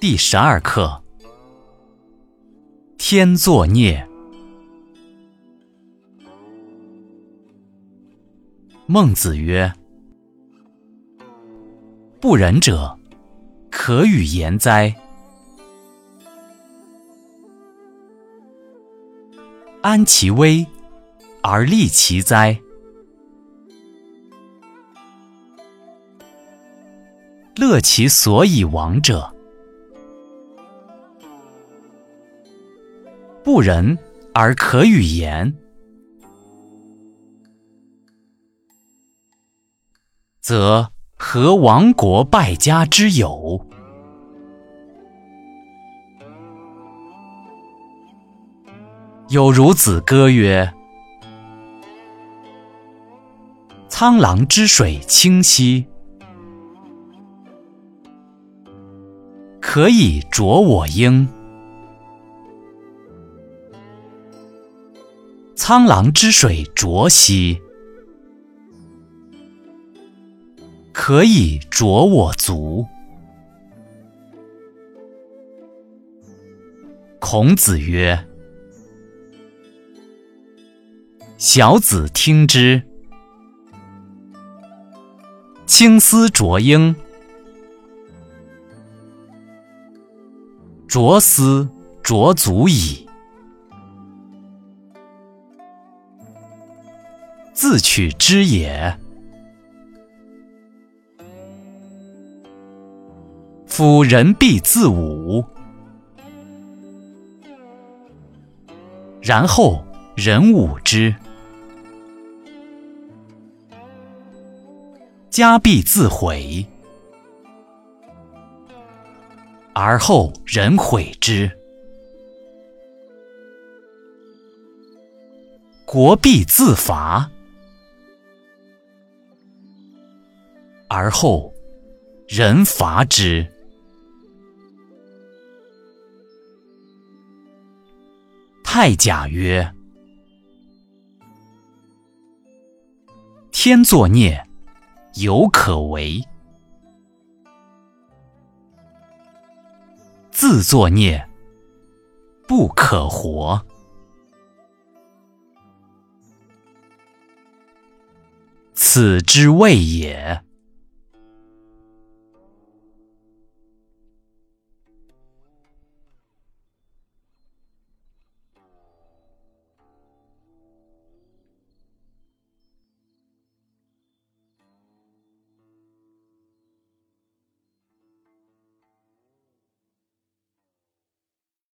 第十二课：天作孽。孟子曰：“不仁者，可与言哉？安其危而利其哉？乐其所以亡者。”不仁而可与言，则何亡国败家之有？有孺子歌曰：“沧浪之水清兮，可以濯我缨。”沧浪之水浊兮，可以濯我足。孔子曰：“小子听之。青丝濯缨，濯丝濯足矣。”自取之也。夫人必自侮，然后人侮之；家必自毁，而后人毁之；国必自伐。而后，人伐之。太甲曰：“天作孽，犹可为；自作孽，不可活。此之谓也。”